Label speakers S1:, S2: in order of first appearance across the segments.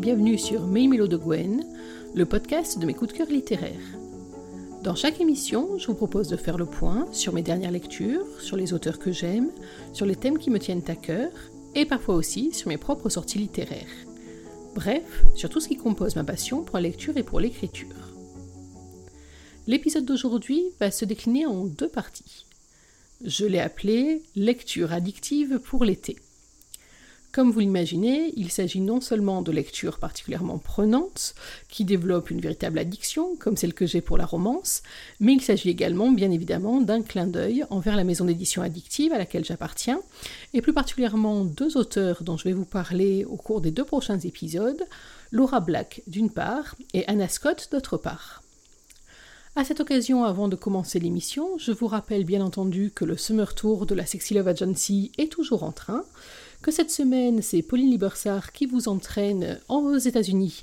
S1: bienvenue sur Mes de Gwen, le podcast de mes coups de cœur littéraires. Dans chaque émission, je vous propose de faire le point sur mes dernières lectures, sur les auteurs que j'aime, sur les thèmes qui me tiennent à cœur, et parfois aussi sur mes propres sorties littéraires. Bref, sur tout ce qui compose ma passion pour la lecture et pour l'écriture. L'épisode d'aujourd'hui va se décliner en deux parties. Je l'ai appelé Lecture addictive pour l'été. Comme vous l'imaginez, il s'agit non seulement de lectures particulièrement prenantes, qui développent une véritable addiction, comme celle que j'ai pour la romance, mais il s'agit également, bien évidemment, d'un clin d'œil envers la maison d'édition addictive à laquelle j'appartiens, et plus particulièrement deux auteurs dont je vais vous parler au cours des deux prochains épisodes, Laura Black d'une part, et Anna Scott d'autre part. À cette occasion, avant de commencer l'émission, je vous rappelle bien entendu que le Summer Tour de la Sexy Love Agency est toujours en train, que cette semaine, c'est Pauline Libersart qui vous entraîne aux États-Unis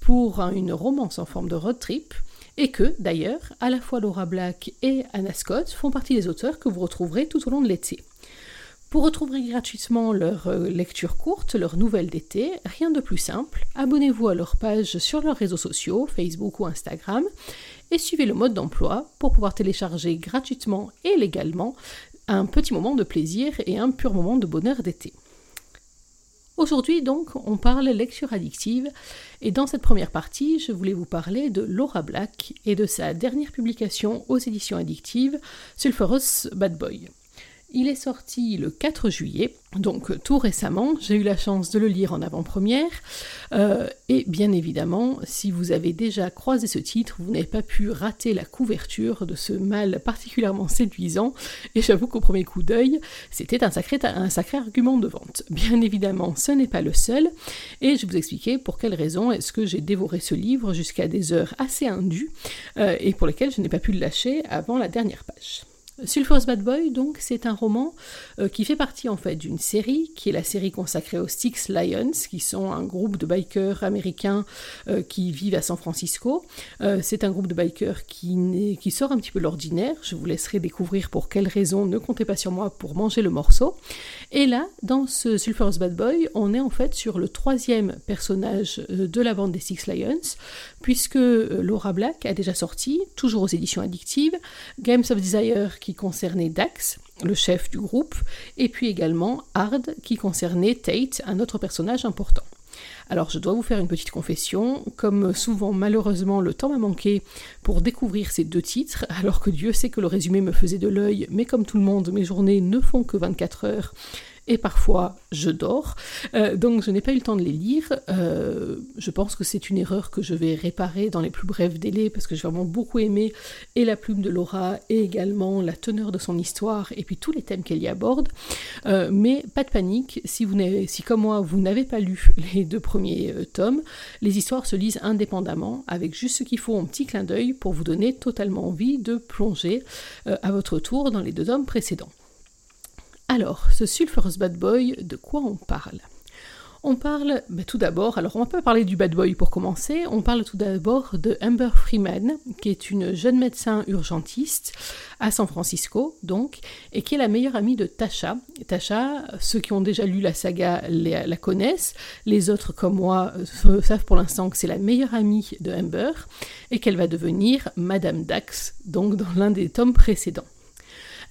S1: pour une romance en forme de road trip, et que, d'ailleurs, à la fois Laura Black et Anna Scott font partie des auteurs que vous retrouverez tout au long de l'été. Pour retrouver gratuitement leur euh, lecture courte, leur nouvelle d'été, rien de plus simple, abonnez-vous à leur page sur leurs réseaux sociaux, Facebook ou Instagram, et suivez le mode d'emploi pour pouvoir télécharger gratuitement et légalement un petit moment de plaisir et un pur moment de bonheur d'été. Aujourd'hui donc on parle lecture addictive et dans cette première partie je voulais vous parler de Laura Black et de sa dernière publication aux éditions addictives Sulphurous Bad Boy. Il est sorti le 4 juillet, donc tout récemment. J'ai eu la chance de le lire en avant-première. Euh, et bien évidemment, si vous avez déjà croisé ce titre, vous n'avez pas pu rater la couverture de ce mâle particulièrement séduisant. Et j'avoue qu'au premier coup d'œil, c'était un sacré, un sacré argument de vente. Bien évidemment, ce n'est pas le seul. Et je vais vous expliquer pour quelles raisons est-ce que j'ai dévoré ce livre jusqu'à des heures assez indues euh, et pour lesquelles je n'ai pas pu le lâcher avant la dernière page. Sulphurous Bad Boy, donc, c'est un roman euh, qui fait partie en fait d'une série qui est la série consacrée aux Six Lions, qui sont un groupe de bikers américains euh, qui vivent à San Francisco. Euh, c'est un groupe de bikers qui, qui sort un petit peu de l'ordinaire. Je vous laisserai découvrir pour quelles raisons. Ne comptez pas sur moi pour manger le morceau. Et là, dans ce Sulphurous Bad Boy, on est en fait sur le troisième personnage de la bande des Six Lions, puisque Laura Black a déjà sorti, toujours aux éditions addictives, Games of Desire qui concernait Dax, le chef du groupe, et puis également Hard qui concernait Tate, un autre personnage important. Alors je dois vous faire une petite confession, comme souvent malheureusement le temps m'a manqué pour découvrir ces deux titres, alors que Dieu sait que le résumé me faisait de l'œil, mais comme tout le monde, mes journées ne font que 24 heures, et parfois je dors, euh, donc je n'ai pas eu le temps de les lire. Euh, je pense que c'est une erreur que je vais réparer dans les plus brefs délais parce que j'ai vraiment beaucoup aimé et la plume de Laura et également la teneur de son histoire et puis tous les thèmes qu'elle y aborde. Euh, mais pas de panique, si, vous si comme moi vous n'avez pas lu les deux premiers tomes, les histoires se lisent indépendamment avec juste ce qu'il faut en petit clin d'œil pour vous donner totalement envie de plonger à votre tour dans les deux tomes précédents. Alors, ce Sulphurous Bad Boy, de quoi on parle? On parle tout d'abord, alors on va pas parler du bad boy pour commencer, on parle tout d'abord de Amber Freeman, qui est une jeune médecin urgentiste à San Francisco, donc, et qui est la meilleure amie de Tasha. Tasha, ceux qui ont déjà lu la saga la, connaissent, les autres comme moi euh, savent pour l'instant que c'est la meilleure amie de Amber, et qu'elle va devenir Madame Dax, donc dans l'un des tomes précédents.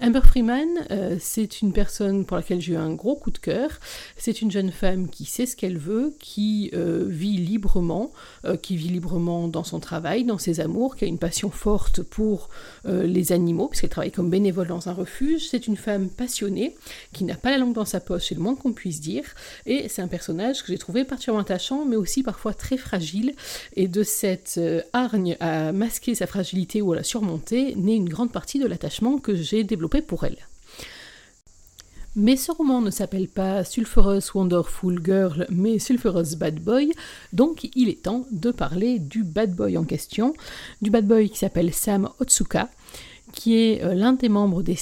S1: Amber Freeman, euh, c'est une personne pour laquelle j'ai eu un gros coup de cœur. C'est une jeune femme qui sait ce qu'elle veut, qui euh, vit librement, euh, qui vit librement dans son travail, dans ses amours, qui a une passion forte pour les animaux, puisqu'elle travaille comme bénévole dans un refuge. C'est une femme passionnée, qui n'a pas la langue dans sa poche, c'est le moins qu'on puisse dire. Et c'est un personnage que j'ai trouvé particulièrement attachant, mais aussi parfois très fragile. Et de cette hargne à masquer sa fragilité ou à la surmonter, naît une grande partie de l'attachement que j'ai développé pour elle. Mais ce roman ne s'appelle pas Sulphurous Wonderful Girl, mais Sulphurous Bad Boy, donc il est temps de parler du bad boy en question, du bad boy qui s'appelle Sam Otsuka, qui est euh, l'un des membres des,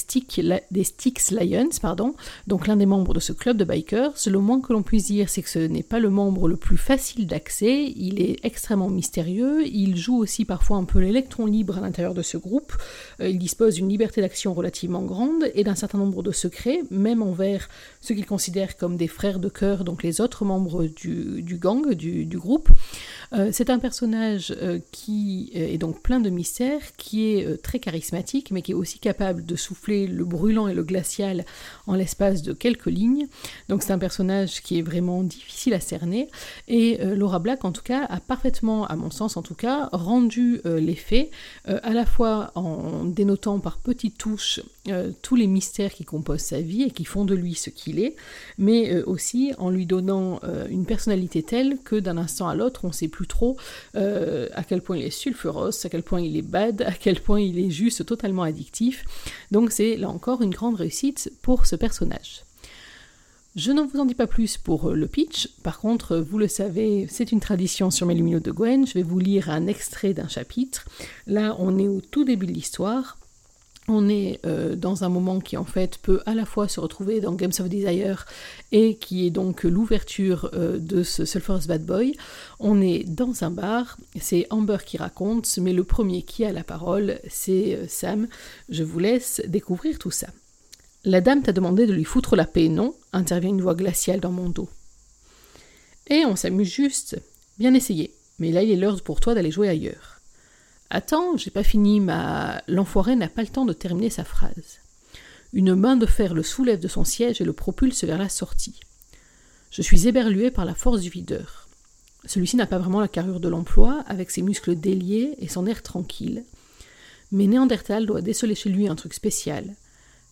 S1: des Styx Lions, pardon, donc l'un des membres de ce club de bikers. Le moins que l'on puisse dire, c'est que ce n'est pas le membre le plus facile d'accès, il est extrêmement mystérieux, il joue aussi parfois un peu l'électron libre à l'intérieur de ce groupe, euh, il dispose d'une liberté d'action relativement grande et d'un certain nombre de secrets, même envers ceux qu'il considère comme des frères de cœur, donc les autres membres du, gang, du, groupe. Euh, c'est un personnage qui est donc plein de mystères, qui est très charismatique, mais qui est aussi capable de souffler le brûlant et le glacial en l'espace de quelques lignes. Donc c'est un personnage qui est vraiment difficile à cerner. Et euh, Laura Black, en tout cas, a parfaitement, à mon sens en tout cas, rendu euh, l'effet, euh, à la fois en dénotant par petites touches tous les mystères qui composent sa vie et qui font de lui ce qu'il est, mais aussi en lui donnant une personnalité telle que d'un instant à l'autre, on ne sait plus trop à quel point il est sulfuros, à quel point il est bad, à quel point il est juste totalement addictif. Donc c'est là encore une grande réussite pour ce personnage. Je n'en vous en dis pas plus pour euh, le pitch. Par contre, vous le savez, c'est une tradition sur mes lumineux de Gwen. Je vais vous lire un extrait d'un chapitre. Là, on est au tout début de l'histoire. On est euh, dans un moment qui en fait peut à la fois se retrouver dans Games of Desire et qui est donc l'ouverture euh, de ce Sulphurous Bad Boy. On est dans un bar, c'est Amber qui raconte, mais le premier qui a la parole, c'est euh, Sam. Je vous laisse découvrir tout ça. La dame t'a demandé de lui foutre la paix, non? intervient une voix glaciale dans mon dos. Et on s'amuse juste. Bien essayé, mais là il est l'heure pour toi d'aller jouer ailleurs. Attends, j'ai pas fini, ma. L'enfoiré n'a pas le temps de terminer sa phrase. Une main de fer le soulève de son siège et le propulse vers la sortie. Je suis éberlué par la force du videur. Celui-ci n'a pas vraiment la carrure de l'emploi, avec ses muscles déliés et son air tranquille. Mais Néandertal doit déceler chez lui un truc spécial,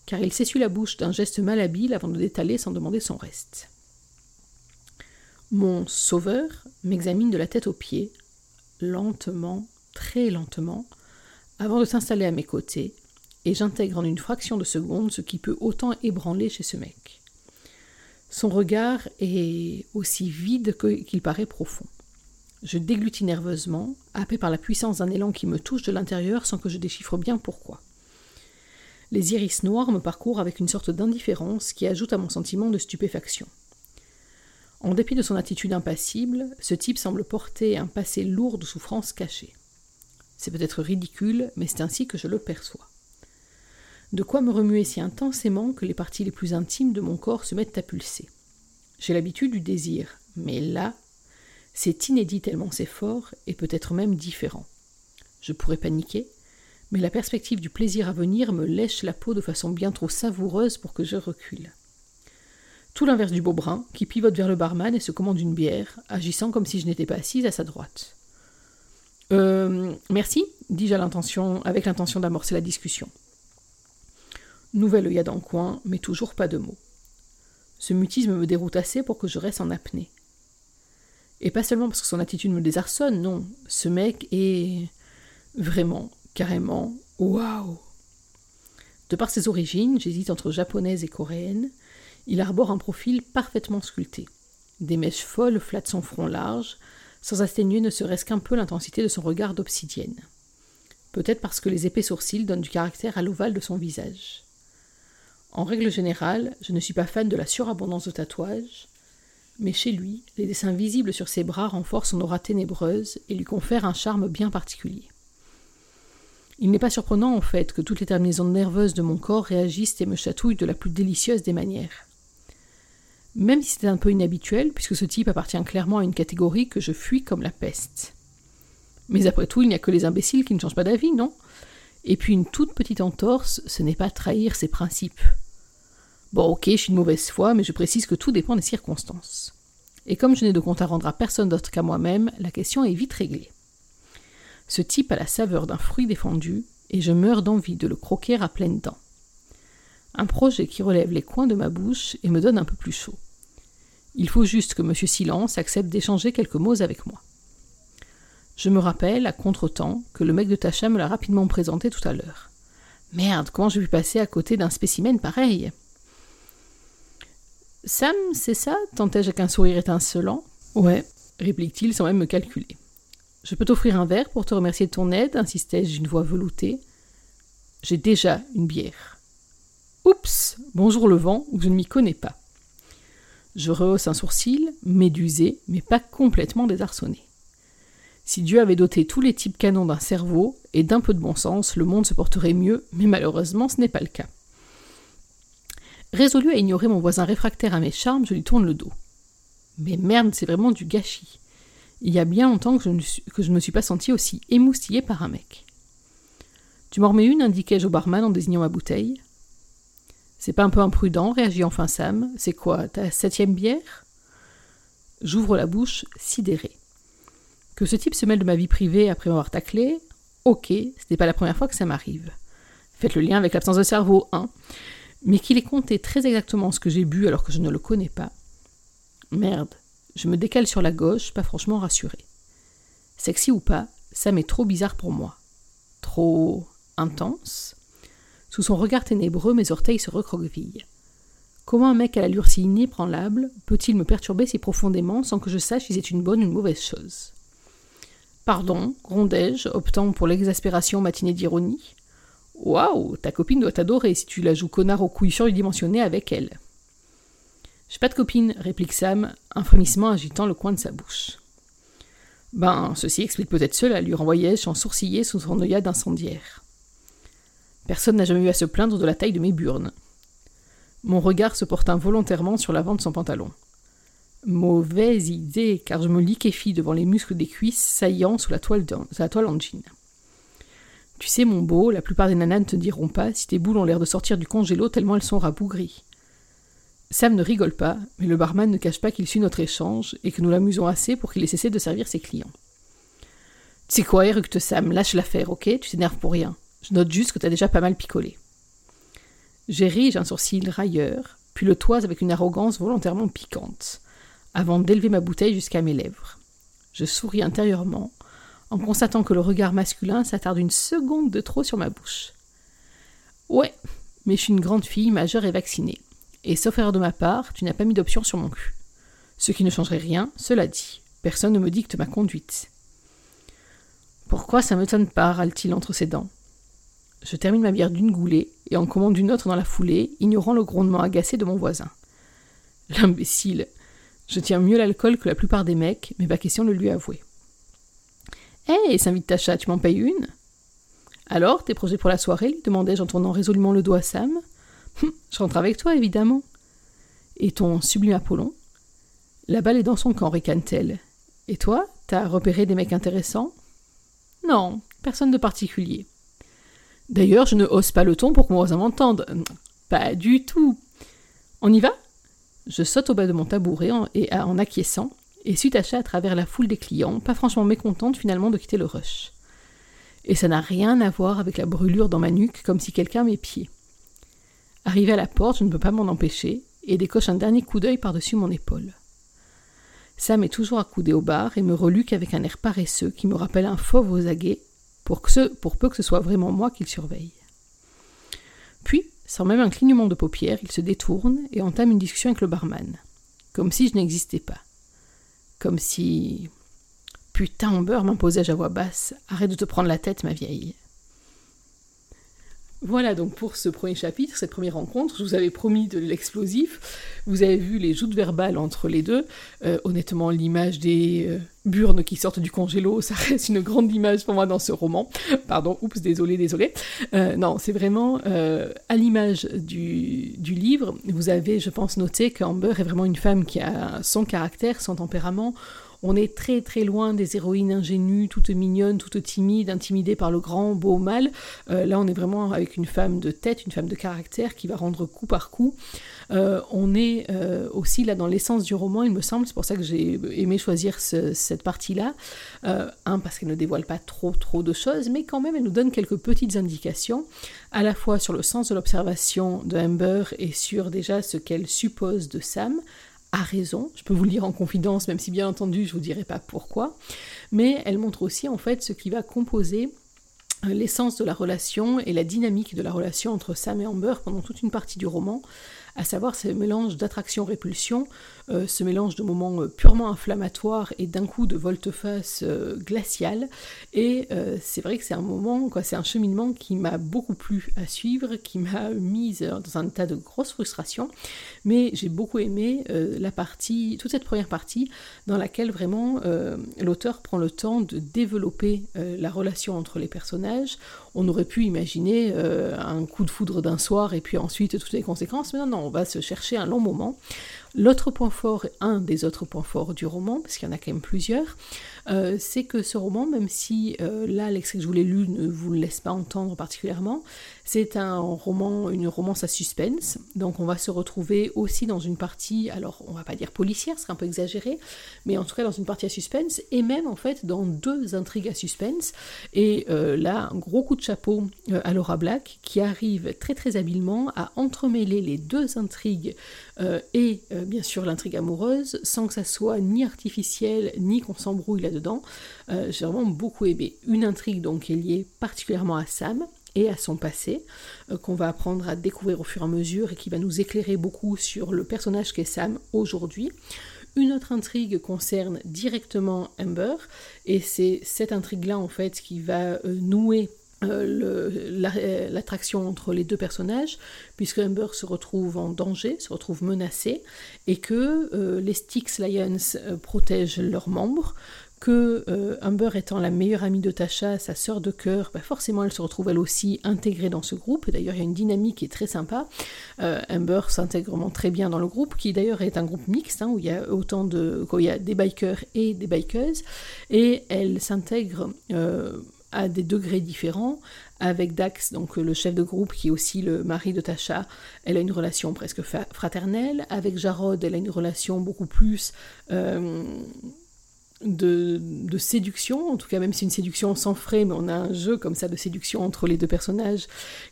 S1: car il s'essuie la bouche d'un geste malhabile avant de détaler sans demander son reste. Mon sauveur m'examine de la tête aux pieds, lentement, très lentement avant de s'installer à mes côtés, et j'intègre en une fraction de seconde ce qui peut autant ébranler chez ce mec. Son regard est aussi vide qu'il paraît profond. Je déglutis nerveusement, happé par la puissance d'un élan qui me touche de l'intérieur sans que je déchiffre bien pourquoi. Les iris noirs me parcourent avec une sorte d'indifférence qui ajoute à mon sentiment de stupéfaction. En dépit de son attitude impassible, ce type semble porter un passé lourd de souffrances cachées. C'est peut-être ridicule, mais c'est ainsi que je le perçois. De quoi me remuer si intensément que les parties les plus intimes de mon corps se mettent à pulser. J'ai l'habitude du désir, mais là, c'est inédit tellement c'est fort et peut-être même différent. Je pourrais paniquer, mais la perspective du plaisir à venir me lèche la peau de façon bien trop savoureuse pour que je recule. Tout l'inverse du beau brun, qui pivote vers le barman et se commande une bière, agissant comme si je n'étais pas assise à sa droite. Euh, merci, dis-je avec l'intention d'amorcer la discussion. Nouvelle œillade le coin, mais toujours pas de mots. Ce mutisme me déroute assez pour que je reste en apnée. Et pas seulement parce que son attitude me désarçonne, non. Ce mec est vraiment, carrément, waouh. De par ses origines, j'hésite entre japonaise et coréenne, il arbore un profil parfaitement sculpté. Des mèches folles flattent son front large, sans atténuer ne serait-ce qu'un peu l'intensité de son regard d'obsidienne. Peut-être parce que les épais sourcils donnent du caractère à l'ovale de son visage. En règle générale, je ne suis pas fan de la surabondance de tatouages, mais chez lui, les dessins visibles sur ses bras renforcent son aura ténébreuse et lui confèrent un charme bien particulier. Il n'est pas surprenant en fait que toutes les terminaisons nerveuses de mon corps réagissent et me chatouillent de la plus délicieuse des manières même si c'était un peu inhabituel, puisque ce type appartient clairement à une catégorie que je fuis comme la peste. Mais après tout, il n'y a que les imbéciles qui ne changent pas d'avis, non? Et puis une toute petite entorse, ce n'est pas trahir ses principes. Bon, ok, je suis de mauvaise foi, mais je précise que tout dépend des circonstances. Et comme je n'ai de compte à rendre à personne d'autre qu'à moi-même, la question est vite réglée. Ce type a la saveur d'un fruit défendu, et je meurs d'envie de le croquer à pleines dents. Un projet qui relève les coins de ma bouche et me donne un peu plus chaud. Il faut juste que M. Silence accepte d'échanger quelques mots avec moi. Je me rappelle, à contre-temps, que le mec de Tacha me l'a rapidement présenté tout à l'heure. Merde, comment j'ai pu passer à côté d'un spécimen pareil? Sam, c'est ça? tentai-je avec un sourire étincelant? Ouais, réplique-t-il sans même me calculer. Je peux t'offrir un verre pour te remercier de ton aide insistai-je d'une voix veloutée. j'ai déjà une bière. Oups, bonjour le vent, ou je ne m'y connais pas. Je rehausse un sourcil, médusé, mais pas complètement désarçonné. Si Dieu avait doté tous les types canons d'un cerveau et d'un peu de bon sens, le monde se porterait mieux, mais malheureusement ce n'est pas le cas. Résolu à ignorer mon voisin réfractaire à mes charmes, je lui tourne le dos. Mais merde, c'est vraiment du gâchis. Il y a bien longtemps que je, ne, me suis pas senti aussi émoustillé par un mec. Tu m'en remets une, indiquai-je au barman en désignant ma bouteille. C'est pas un peu imprudent, réagit enfin Sam. C'est quoi, ta septième bière? J'ouvre la bouche, sidéré. Que ce type se mêle de ma vie privée après m'avoir taclé, ok, ce n'est pas la première fois que ça m'arrive. Faites le lien avec l'absence de cerveau, hein. Mais qu'il ait compté très exactement ce que j'ai bu alors que je ne le connais pas. Merde, je me décale sur la gauche, pas franchement rassuré. Sexy ou pas, ça m'est trop bizarre pour moi. Trop intense. Sous son regard ténébreux, mes orteils se recroquevillent. Comment un mec à l'allure si inébranlable peut-il me perturber si profondément sans que je sache si c'est une bonne ou une mauvaise chose? Pardon, grondai-je, optant pour l'exaspération matinée d'ironie. Waouh, ta copine doit t'adorer si tu la joues connard aux couilles surdimensionnées avec elle. J'ai pas de copine, réplique Sam, un frémissement agitant le coin de sa bouche. Ben, ceci explique peut-être cela, lui renvoyai-je en sourcillé sous son œillade incendiaire. Personne n'a jamais eu à se plaindre de la taille de mes burnes. Mon regard se porta involontairement sur l'avant de son pantalon. Mauvaise idée, car je me liquéfie devant les muscles des cuisses saillants sous la toile, la toile en jean. Tu sais, mon beau, la plupart des nanas ne te diront pas si tes boules ont l'air de sortir du congélo tellement elles sont rabougries. Sam ne rigole pas, mais le barman ne cache pas qu'il suit notre échange et que nous l'amusons assez pour qu'il ait cessé de servir ses clients. Tu sais quoi, éructe Sam, lâche l'affaire, ok? Tu t'énerves pour rien. Je note juste que t'as déjà pas mal picolé. J'érige un sourcil railleur, puis le toise avec une arrogance volontairement piquante, avant d'élever ma bouteille jusqu'à mes lèvres. Je souris intérieurement, en constatant que le regard masculin s'attarde une seconde de trop sur ma bouche. Ouais, mais je suis une grande fille majeure et vaccinée et sauf erreur de ma part, tu n'as pas mis d'option sur mon cul. Ce qui ne changerait rien, cela dit. Personne ne me dicte ma conduite. Pourquoi ça me tonne pas râle-t-il entre ses dents. Je termine ma bière d'une goulée et en commande une autre dans la foulée, ignorant le grondement agacé de mon voisin. L'imbécile. Je tiens mieux l'alcool que la plupart des mecs, mais pas question de lui avouer. Hé, hey, s'invite Tacha, tu m'en payes une? Alors, tes projets pour la soirée? lui demandai-je en tournant résolument le dos à Sam. Je rentre avec toi, évidemment. Et ton sublime Apollon? La balle est dans son camp, ricane-t-elle. Et toi, t'as repéré des mecs intéressants? Non, personne de particulier. D'ailleurs, je ne hausse pas le ton pour que mon voisin m'entende. Pas du tout. On y va? Je saute au bas de mon tabouret en, et, en acquiesçant, et suis tachée à travers la foule des clients, pas franchement mécontente finalement de quitter le rush. Et ça n'a rien à voir avec la brûlure dans ma nuque, comme si quelqu'un m'épiait. Arrivé à la porte, je ne peux pas m'en empêcher, et décoche un dernier coup d'œil par-dessus mon épaule. Sam est toujours accoudé au bar et me reluque avec un air paresseux qui me rappelle un fauve aux aguets, pour, peu que ce soit vraiment moi qu'il surveille. Puis, sans même un clignement de paupières, il se détourne et entame une discussion avec le barman, comme si je n'existais pas. Comme si. Putain, Amber, m'imposais-je à voix basse, arrête de te prendre la tête, ma vieille. Voilà donc pour ce premier chapitre, cette première rencontre. Je vous avais promis de l'explosif. Vous avez vu les joutes verbales entre les deux. Euh, honnêtement, l'image des euh, burnes qui sortent du congélo, ça reste une grande image pour moi dans ce roman. Pardon, oups, désolé, désolé. Euh, non, c'est vraiment à l'image du, du, livre. Vous avez, je pense, noté qu'Amber est vraiment une femme qui a son caractère, son tempérament on est très très loin des héroïnes ingénues, toutes mignonnes, toutes timides, intimidées par le grand beau mal. Euh, là, on est vraiment avec une femme de tête, une femme de caractère qui va rendre coup par coup. Euh, on est euh, aussi là dans l'essence du roman, il me semble, c'est pour ça que j'ai aimé choisir cette partie-là. un, parce qu'elle ne dévoile pas trop trop de choses, mais quand même elle nous donne quelques petites indications, à la fois sur le sens de l'observation de Amber et sur déjà ce qu'elle suppose de Sam, a raison. Je peux vous le dire en confidence, même si bien entendu je vous dirai pas pourquoi. Mais elle montre aussi en fait ce qui va composer l'essence de la relation et la dynamique de la relation entre Sam et Amber pendant toute une partie du roman, à savoir ce mélange d'attraction-répulsion, euh, ce mélange de moments euh, purement inflammatoires et d'un coup de volte-face euh, glacial. Et c'est vrai que c'est un moment, c'est un cheminement qui m'a beaucoup plu à suivre, qui m'a mise dans un tas de grosses frustrations, mais j'ai beaucoup aimé la partie, toute cette première partie dans laquelle vraiment l'auteur prend le temps de développer la relation entre les personnages. On aurait pu imaginer un coup de foudre d'un soir et puis ensuite toutes les conséquences, mais non, non, on va se chercher un long moment. L'autre point fort, un des autres points forts du roman, parce qu'il y en a quand même plusieurs, euh, c'est que ce roman, même si euh, là l'extrait que je vous l'ai lu ne vous laisse pas entendre particulièrement, c'est un roman, une romance à suspense. Donc on va se retrouver aussi dans une partie, alors on va pas dire policière, ce serait un peu exagéré, mais en tout cas dans une partie à suspense, et même en fait dans deux intrigues à suspense. Et euh, là, un gros coup de chapeau à Laura Black, qui arrive très très habilement à entremêler les deux intrigues et bien sûr l'intrigue amoureuse, sans que ça soit ni artificiel, ni qu'on s'embrouille là-dedans. Euh, j'ai vraiment beaucoup aimé. Une intrigue donc est liée particulièrement à Sam, et à son passé, euh, qu'on va apprendre à découvrir au fur et à mesure et qui va nous éclairer beaucoup sur le personnage qu'est Sam aujourd'hui. Une autre intrigue concerne directement Amber, et c'est cette intrigue-là en fait qui va euh, nouer euh, euh, l'attraction entre les deux personnages, puisque Amber se retrouve en danger, se retrouve menacée, et que euh, les Styx Lions protègent leurs membres, que Amber étant la meilleure amie de Tasha, sa sœur de cœur, bah, forcément elle se retrouve elle aussi intégrée dans ce groupe. D'ailleurs, il y a une dynamique qui est très sympa. Amber s'intègre vraiment très bien dans le groupe, qui d'ailleurs est un groupe mixte, hein, où il y a autant de, il y a des bikers et des bikeuses, et elle s'intègre à des degrés différents. Avec Dax, donc le chef de groupe qui est aussi le mari de Tasha, elle a une relation presque fraternelle. Avec Jarod, elle a une relation beaucoup plus euh, de, séduction, en tout cas même si c'est une séduction sans frais, mais on a un jeu comme ça de séduction entre les deux personnages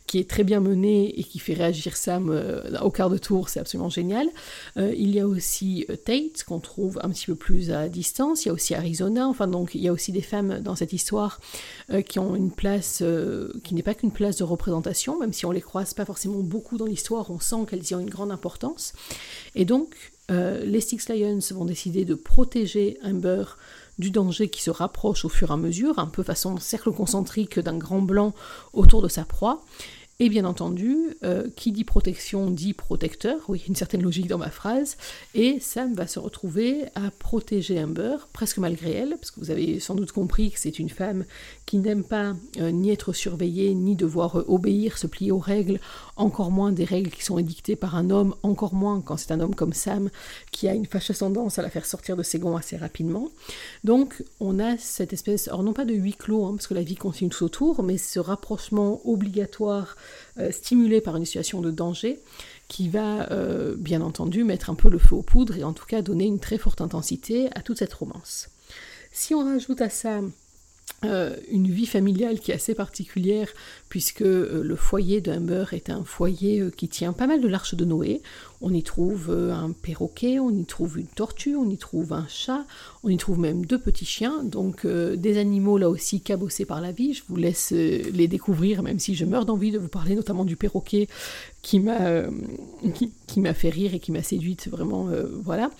S1: qui est très bien mené et qui fait réagir Sam euh, au quart de tour, c'est absolument génial. Euh, il y a aussi euh, Tate qu'on trouve un petit peu plus à distance, il y a aussi Arizona, enfin donc il y a aussi des femmes dans cette histoire qui ont une place qui n'est pas qu'une place de représentation, même si on les croise pas forcément beaucoup dans l'histoire, on sent qu'elles y ont une grande importance. Et donc euh, les Six Lions vont décider de protéger Amber du danger qui se rapproche au fur et à mesure, un peu façon cercle concentrique d'un grand blanc autour de sa proie. Et bien entendu, euh, qui dit protection dit protecteur, oui, une certaine logique dans ma phrase, et Sam va se retrouver à protéger Amber, presque malgré elle, parce que vous avez sans doute compris que c'est une femme qui n'aime pas euh, ni être surveillée, ni devoir euh, obéir, se plier aux règles, encore moins des règles qui sont édictées par un homme, encore moins quand c'est un homme comme Sam, qui a une fâcheuse tendance à la faire sortir de ses gonds assez rapidement. Donc on a cette espèce, alors non pas de huis clos, hein, parce que la vie continue tout autour, mais ce rapprochement obligatoire euh, stimulé par une situation de danger qui va euh, bien entendu mettre un peu le feu aux poudres et en tout cas donner une très forte intensité à toute cette romance. Si on rajoute à ça euh, une vie familiale qui est assez particulière puisque le foyer d'Humber est un foyer qui tient pas mal de l'arche de Noé. On y trouve un perroquet, on y trouve une tortue, on y trouve un chat, on y trouve même deux petits chiens, donc des animaux là aussi cabossés par la vie. Je vous laisse les découvrir, même si je meurs d'envie de vous parler notamment du perroquet qui m'a euh, qui, m'a fait rire et qui m'a séduite vraiment euh, voilà.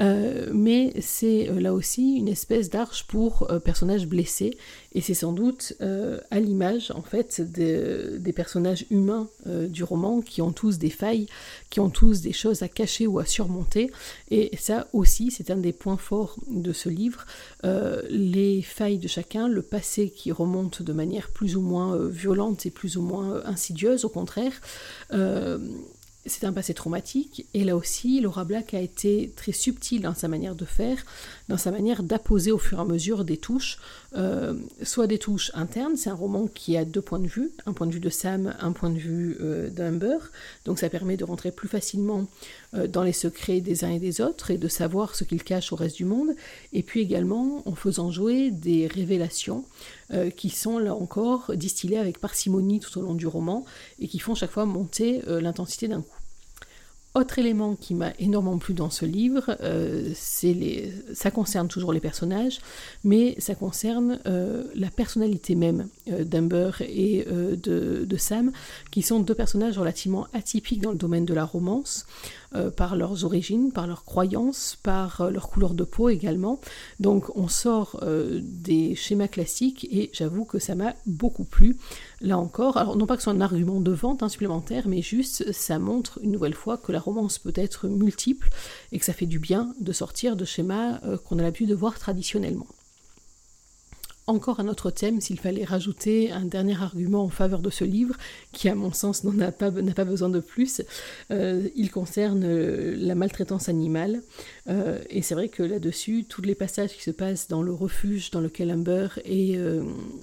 S1: Euh, mais c'est là aussi une espèce d'arche pour personnages blessés et c'est sans doute à l'image en fait des personnages humains du roman qui ont tous des failles qui ont tous des choses à cacher ou à surmonter. Et ça aussi c'est un des points forts de ce livre les failles de chacun le passé qui remonte de manière plus ou moins violente et plus ou moins insidieuse au contraire. Euh, c'est un passé traumatique, et là aussi, Laura Black a été très subtile dans sa manière de faire, dans sa manière d'apposer au fur et à mesure des touches, euh, soit des touches internes, c'est un roman qui a deux points de vue, un point de vue de Sam, un point de vue euh, d'Amber, donc ça permet de rentrer plus facilement euh, dans les secrets des uns et des autres et de savoir ce qu'ils cachent au reste du monde, et puis également en faisant jouer des révélations qui sont là encore distillées avec parcimonie tout au long du roman et qui font chaque fois monter l'intensité d'un coup. Autre élément qui m'a énormément plu dans ce livre, euh, ça concerne toujours les personnages, mais ça concerne euh, la personnalité même euh, d'Amber et de, de, Sam, qui sont deux personnages relativement atypiques dans le domaine de la romance. Euh, par leurs origines, par leurs croyances, par euh, leur couleur de peau également. Donc on sort euh, des schémas classiques et j'avoue que ça m'a beaucoup plu. Là encore, alors non pas que ce soit un argument de vente hein, supplémentaire, mais juste ça montre une nouvelle fois que la romance peut être multiple et que ça fait du bien de sortir de schémas qu'on a l'habitude de voir traditionnellement encore un autre thème s'il fallait rajouter un dernier argument en faveur de ce livre, qui à mon sens n'en a pas, besoin de plus. Euh, il concerne euh, la maltraitance animale. Euh, et c'est vrai que là-dessus, tous les passages qui se passent dans le refuge dans lequel Amber est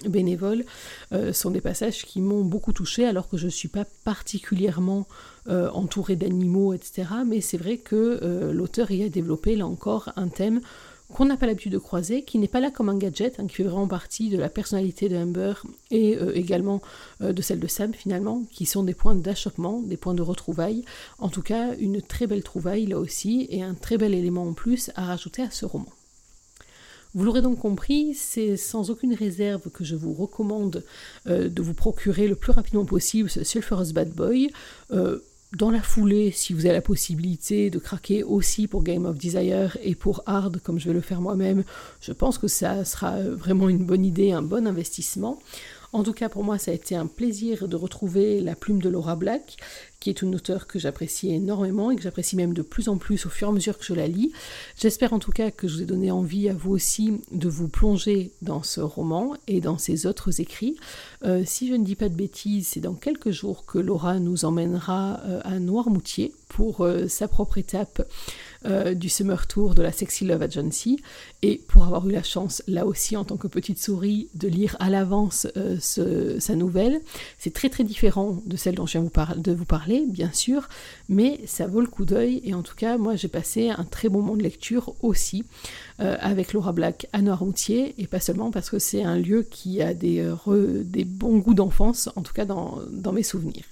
S1: bénévole sont des passages qui m'ont beaucoup touché alors que je ne suis pas particulièrement entourée d'animaux, etc. Mais c'est vrai que l'auteur y a développé là encore un thème qu'on n'a pas l'habitude de croiser, qui n'est pas là comme un gadget, hein, qui fait vraiment partie de la personnalité de Amber et euh, également euh, de celle de Sam finalement, qui sont des points d'achoppement, des points de retrouvailles. En tout cas, une très belle trouvaille là aussi, et un très bel élément en plus à rajouter à ce roman. Vous l'aurez donc compris, c'est sans aucune réserve que je vous recommande euh, de vous procurer le plus rapidement possible ce Sulphurous Bad Boy dans la foulée, si vous avez la possibilité de craquer aussi pour Game of Desire et pour Hard, comme je vais le faire moi-même, je pense que ça sera vraiment une bonne idée, un bon investissement. En tout cas, pour moi, ça a été un plaisir de retrouver la plume de Laura Black, qui est une auteure que j'apprécie énormément et que j'apprécie même de plus en plus au fur et à mesure que je la lis. J'espère en tout cas que je vous ai donné envie à vous aussi de vous plonger dans ce roman et dans ses autres écrits. Euh, si je ne dis pas de bêtises, c'est dans quelques jours que Laura nous emmènera euh, à Noirmoutier pour euh, sa propre étape euh, du Summer Tour de la Sexy Love Agency. Et pour avoir eu la chance, là aussi en tant que petite souris, de lire à l'avance euh, sa nouvelle, c'est très très différent de celle dont je viens de vous parler, bien sûr, mais ça vaut le coup d'œil. Et en tout cas, moi j'ai passé un très bon moment de lecture aussi euh, avec Laura Black à Noirmoutier, et pas seulement parce que c'est un lieu qui a des, bons goûts d'enfance, en tout cas dans mes souvenirs.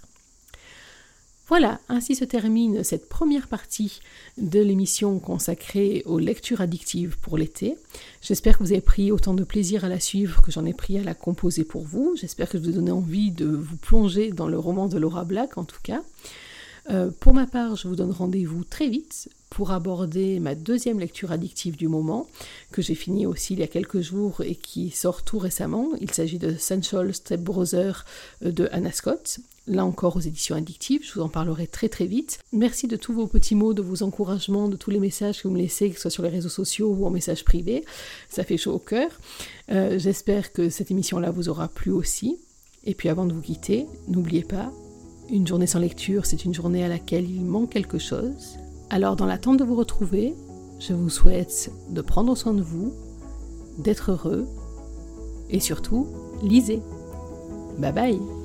S1: Voilà, ainsi se termine cette première partie de l'émission consacrée aux lectures addictives pour l'été. J'espère que vous avez pris autant de plaisir à la suivre que j'en ai pris à la composer pour vous. J'espère que je vous ai donné envie de vous plonger dans le roman de Laura Black en tout cas. Euh, pour ma part, je vous donne rendez-vous très vite pour aborder ma deuxième lecture addictive du moment, que j'ai fini aussi il y a quelques jours et qui sort tout récemment. Il s'agit de Sensual Step Brother euh, de Anna Scott là encore aux éditions addictives. Je vous en parlerai très très vite. Merci de tous vos petits mots, de vos encouragements, de tous les messages que vous me laissez, que ce soit sur les réseaux sociaux ou en message privé. Ça fait chaud au cœur. Euh, j'espère que cette émission-là vous aura plu aussi. Et puis avant de vous quitter, n'oubliez pas, une journée sans lecture, c'est une journée à laquelle il manque quelque chose. Alors dans l'attente de vous retrouver, je vous souhaite de prendre soin de vous, d'être heureux et surtout, lisez. Bye bye